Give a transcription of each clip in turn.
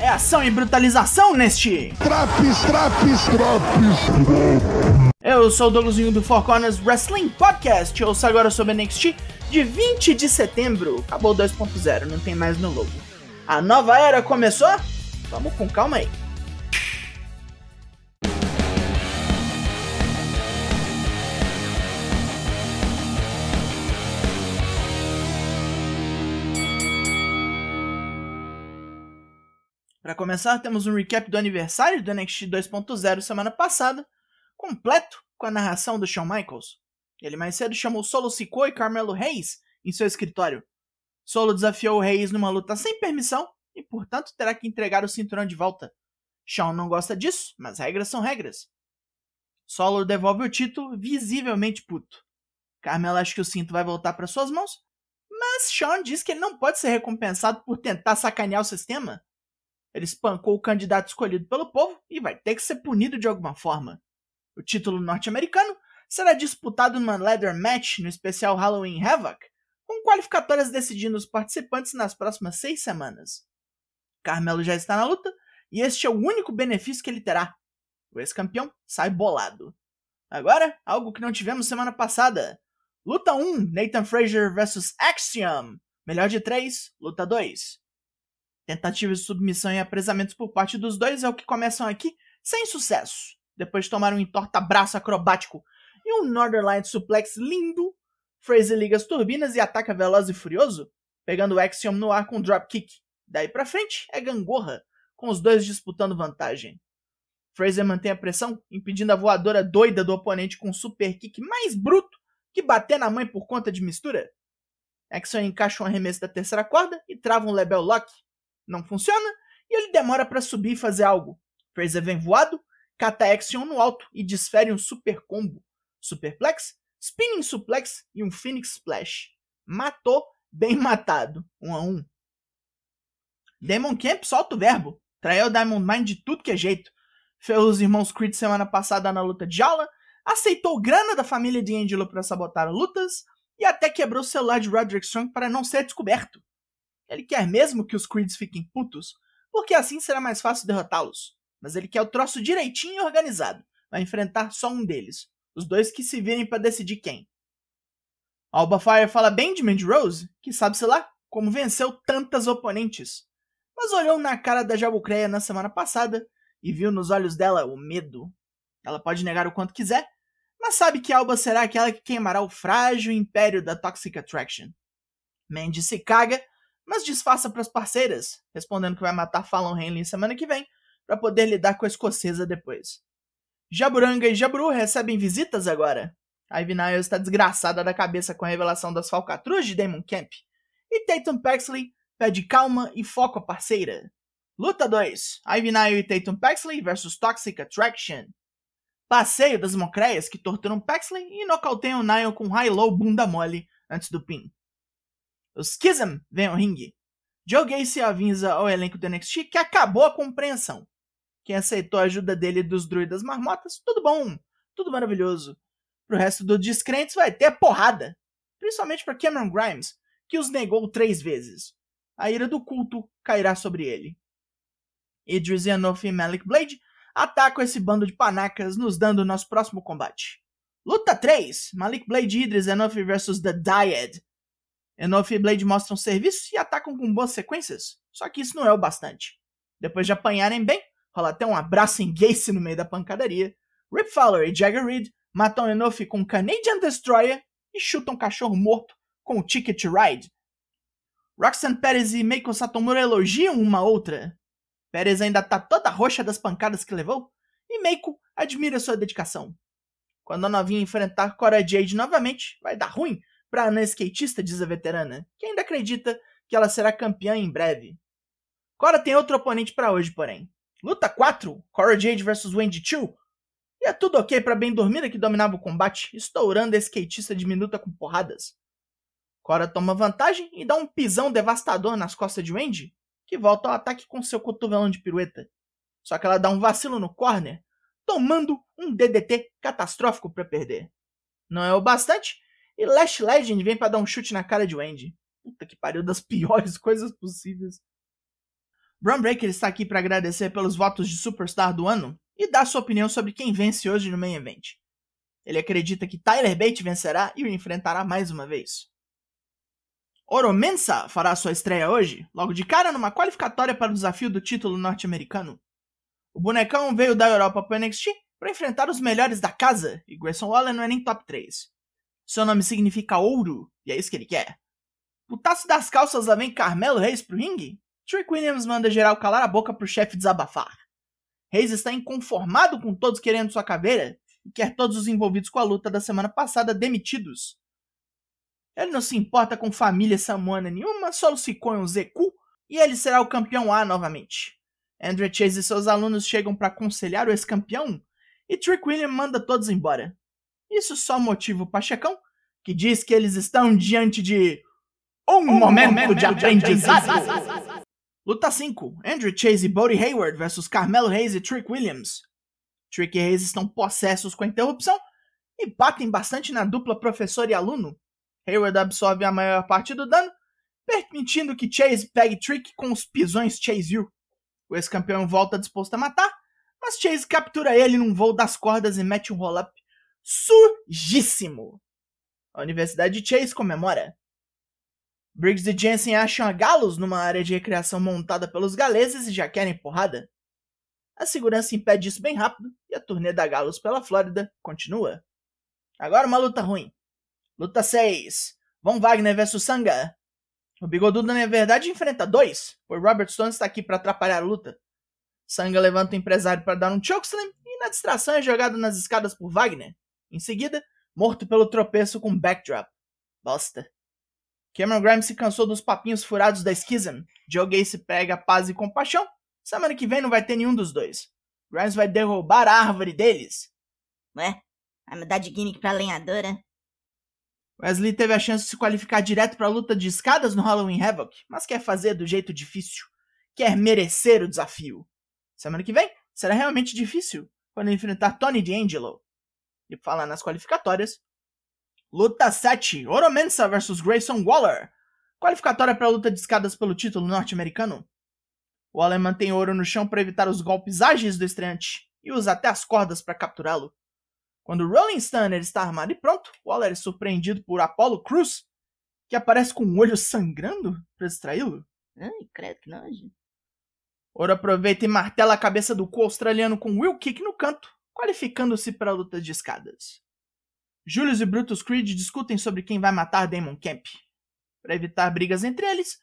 é ação e brutalização neste. Traps, traps, traps. Eu sou o Douglasinho do Four Corners Wrestling Podcast. Eu ouço agora sobre NXT de 20 de setembro. Acabou 2.0, não tem mais no logo. A nova era começou? Vamos com calma aí. Para começar, temos um recap do aniversário do NXT 2.0 semana passada, completo com a narração do Shawn Michaels. Ele mais cedo chamou Solo Sikoa e Carmelo Reis em seu escritório. Solo desafiou o Reis numa luta sem permissão e, portanto, terá que entregar o cinturão de volta. Shawn não gosta disso, mas regras são regras. Solo devolve o título visivelmente puto. Carmelo acha que o cinto vai voltar para suas mãos, mas Shawn diz que ele não pode ser recompensado por tentar sacanear o sistema. Ele espancou o candidato escolhido pelo povo e vai ter que ser punido de alguma forma. O título norte-americano será disputado numa leather match no especial Halloween Havoc, com qualificatórias decidindo os participantes nas próximas seis semanas. Carmelo já está na luta e este é o único benefício que ele terá. O ex-campeão sai bolado. Agora, algo que não tivemos semana passada. Luta 1, Nathan Frazier vs Axiom. Melhor de 3, luta 2. Tentativas de submissão e apresamentos por parte dos dois é o que começam aqui, sem sucesso. Depois de tomar um entorta-braço acrobático e um Northern Suplex lindo, Fraser liga as turbinas e ataca veloz e furioso, pegando o Axiom no ar com um dropkick. Daí pra frente é gangorra, com os dois disputando vantagem. Fraser mantém a pressão, impedindo a voadora doida do oponente com um super kick mais bruto que bater na mãe por conta de mistura. Axiom encaixa um arremesso da terceira corda e trava um Lebel Lock, não funciona e ele demora para subir e fazer algo. Fraser vem voado, cata Action no alto e desfere um super combo. Superplex, Spinning Suplex e um Phoenix Splash. Matou, bem matado. Um a um. Demon Camp solta o verbo. Traiu Diamond Mine de tudo que é jeito. Ferrou os irmãos Creed semana passada na luta de aula. Aceitou grana da família de Angelo para sabotar lutas. E até quebrou o celular de Roderick Strong para não ser descoberto. Ele quer mesmo que os Creeds fiquem putos, porque assim será mais fácil derrotá-los. Mas ele quer o troço direitinho e organizado. Vai enfrentar só um deles. Os dois que se virem para decidir quem. Alba Fire fala bem de Mandy Rose, que sabe-se lá como venceu tantas oponentes. Mas olhou na cara da Jabucreia na semana passada e viu nos olhos dela o medo. Ela pode negar o quanto quiser, mas sabe que Alba será aquela que queimará o frágil império da Toxic Attraction. Mandy se caga mas disfarça para as parceiras, respondendo que vai matar Fallon Henley semana que vem, para poder lidar com a escocesa depois. Jaburanga e Jaburu recebem visitas agora. Ivy Niles está desgraçada da cabeça com a revelação das falcatruas de Damon Camp. E Tatum Paxley pede calma e foco à parceira. Luta 2: Ivy Nile e Tatum Paxley versus Toxic Attraction. Passeio das mocreias que torturam Paxley e nocauteiam Nile com high-low bunda mole antes do pin. O Schism vem ao ringue. Joe Gacy avisa ao elenco do NXT que acabou a compreensão. Quem aceitou a ajuda dele dos druidas marmotas, tudo bom, tudo maravilhoso. Pro resto dos descrentes vai ter porrada. Principalmente para Cameron Grimes, que os negou três vezes. A ira do culto cairá sobre ele. Idris Enoff e Malik Blade atacam esse bando de panacas, nos dando nosso próximo combate. Luta 3: Malik Blade e Idris Enoff vs The Dyad. Enough e Blade mostram serviço e atacam com boas sequências, só que isso não é o bastante. Depois de apanharem bem, rola até um abraço em Gacy no meio da pancadaria, Rip Fowler e Jagger Reed matam Enough com Canadian Destroyer e chutam um cachorro morto com o Ticket Ride. Roxanne Perez e Meiko Satomura elogiam uma outra. Perez ainda tá toda roxa das pancadas que levou, e Meiko admira sua dedicação. Quando a novinha enfrentar Cora Jade novamente, vai dar ruim, para Ana skatista, diz a veterana, que ainda acredita que ela será campeã em breve. Cora tem outro oponente para hoje, porém. Luta 4, Cora Jade vs Wendy Chu. E é tudo ok para bem dormida que dominava o combate, estourando a skatista diminuta com porradas. Cora toma vantagem e dá um pisão devastador nas costas de Wendy, que volta ao ataque com seu cotovelão de pirueta. Só que ela dá um vacilo no corner, tomando um DDT catastrófico para perder. Não é o bastante, e Lash Legend vem para dar um chute na cara de Wendy. Puta que pariu, das piores coisas possíveis. Bron Breaker está aqui para agradecer pelos votos de Superstar do ano e dar sua opinião sobre quem vence hoje no Main Event. Ele acredita que Tyler Bate vencerá e o enfrentará mais uma vez. Oro Mensa fará sua estreia hoje, logo de cara numa qualificatória para o desafio do título norte-americano. O bonecão veio da Europa para o NXT para enfrentar os melhores da casa e Grayson Waller não é nem top 3. Seu nome significa ouro e é isso que ele quer. Putaço das calças lá vem Carmelo Reis pro ringue? Trick Williams manda geral calar a boca pro chefe desabafar. Reis está inconformado com todos querendo sua caveira e quer todos os envolvidos com a luta da semana passada demitidos. Ele não se importa com família samuana nenhuma, só lucicou em um Zeku e ele será o campeão A novamente. Andrew Chase e seus alunos chegam para aconselhar o ex-campeão e Trick William manda todos embora. Isso só motiva o Pachecão, que diz que eles estão diante de um, um momento, momento de aprendizado. Luta 5: Andrew Chase e Bodie Hayward versus Carmelo Hayes e Trick Williams. Trick e Hayes estão possessos com a interrupção e batem bastante na dupla professor e aluno. Hayward absorve a maior parte do dano, permitindo que Chase pegue Trick com os pisões Chase U. O ex-campeão volta disposto a matar, mas Chase captura ele num voo das cordas e mete um roll-up sujíssimo. A Universidade de Chase comemora. Briggs e Jensen acham a Galos numa área de recreação montada pelos galeses e já querem porrada. A segurança impede isso bem rápido e a turnê da Galos pela Flórida continua. Agora uma luta ruim. Luta 6. Von Wagner vs Sanga. O bigodudo, na verdade, enfrenta dois, pois Robert Stone está aqui para atrapalhar a luta. Sanga levanta o empresário para dar um chokeslam e na distração é jogado nas escadas por Wagner. Em seguida, morto pelo tropeço com backdrop. Bosta. Cameron Grimes se cansou dos papinhos furados da Schism. Joe Gacy pega paz e compaixão. Semana que vem não vai ter nenhum dos dois. Grimes vai derrubar a árvore deles. Ué, vai mudar de gimmick pra lenhadora? Wesley teve a chance de se qualificar direto para a luta de escadas no Halloween Havoc, mas quer fazer do jeito difícil. Quer merecer o desafio. Semana que vem será realmente difícil quando enfrentar Tony D'Angelo. E falar nas qualificatórias, Luta 7: Oro Mensa vs Grayson Waller. Qualificatória para a luta de escadas pelo título norte-americano. Waller mantém ouro no chão para evitar os golpes ágeis do estreante e usa até as cordas para capturá-lo. Quando Rolling Stunner está armado e pronto, Waller é surpreendido por Apollo Cruz, que aparece com o olho sangrando para distraí-lo. Ai, credo que nojo. Ouro aproveita e martela a cabeça do cu australiano com Will Kick no canto, qualificando-se para a luta de escadas. Julius e Brutus Creed discutem sobre quem vai matar Damon Camp. Para evitar brigas entre eles,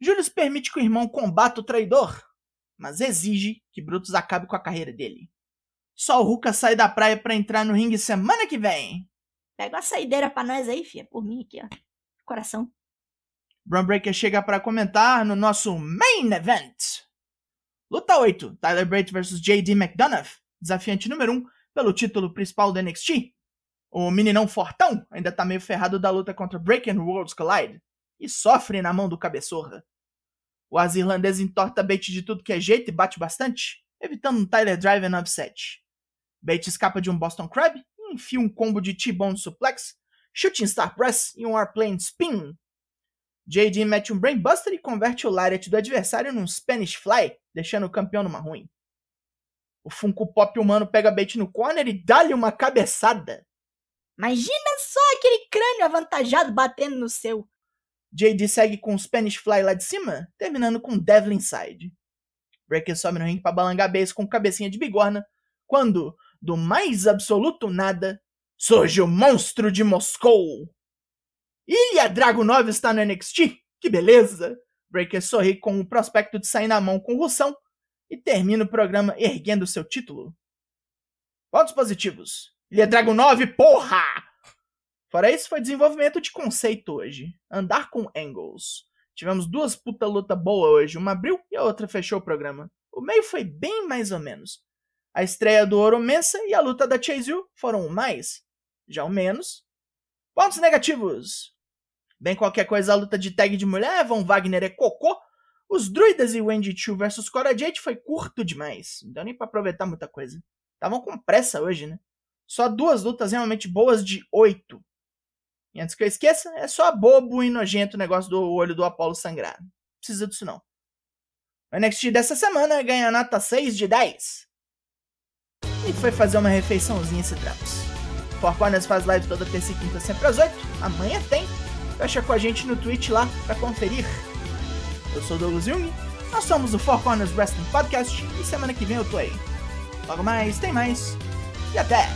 Julius permite que o irmão combata o traidor, mas exige que Brutus acabe com a carreira dele. Só o Ruka sai da praia para entrar no ringue semana que vem. Pega uma saideira pra nós aí, fia. Por mim aqui, ó. Coração. Braun Breaker chega para comentar no nosso Main Event. Luta 8. Tyler Bate vs J.D. McDonough. Desafiante número 1 pelo título principal do NXT. O meninão fortão ainda tá meio ferrado da luta contra Breaking Worlds Collide e sofre na mão do cabeçorra. O irlandês entorta Bate de tudo que é jeito e bate bastante, evitando um Tyler Drive no upset. Bate escapa de um Boston Crab e enfia um combo de T-Bone Suplex, Shooting Star Press e um Airplane Spin. JD mete um Brainbuster e converte o Lariat do adversário num Spanish Fly, deixando o campeão numa ruim. O Funko Pop humano pega Bate no corner e dá-lhe uma cabeçada. Imagina só aquele crânio avantajado batendo no seu. JD segue com o Spanish Fly lá de cima, terminando com Devil Inside. Breaker sobe no ringue para balangar base com cabecinha de bigorna, quando, do mais absoluto nada, surge o monstro de Moscou. Ilha Dragunov está no NXT? Que beleza! Breaker sorri com o prospecto de sair na mão com o Russão e termina o programa erguendo seu título. Pontos positivos. É Dragon 9, porra! Fora isso, foi desenvolvimento de conceito hoje. Andar com angles. Tivemos duas puta luta boa hoje. Uma abriu e a outra fechou o programa. O meio foi bem mais ou menos. A estreia do Oro Mensa e a luta da Chase Yu foram o mais. Já o menos. Pontos negativos. Bem qualquer coisa, a luta de tag de mulher, Von Wagner é cocô. Os druidas e Wendy Chu versus Cora Jade foi curto demais. Não deu nem pra aproveitar muita coisa. Estavam com pressa hoje, né? Só duas lutas realmente boas de oito. E antes que eu esqueça, é só bobo e nojento o negócio do olho do Apolo sangrar. Não precisa disso não. O NXT dessa semana ganha nota 6 de 10. E foi fazer uma refeiçãozinha esse Traps. Four Corners faz live toda terça e quinta, sempre às 8. Amanhã tem. Fecha com a gente no Twitch lá pra conferir. Eu sou Douglas Jung, nós somos o Four Corners Wrestling Podcast e semana que vem eu tô aí. Logo mais, tem mais. E até!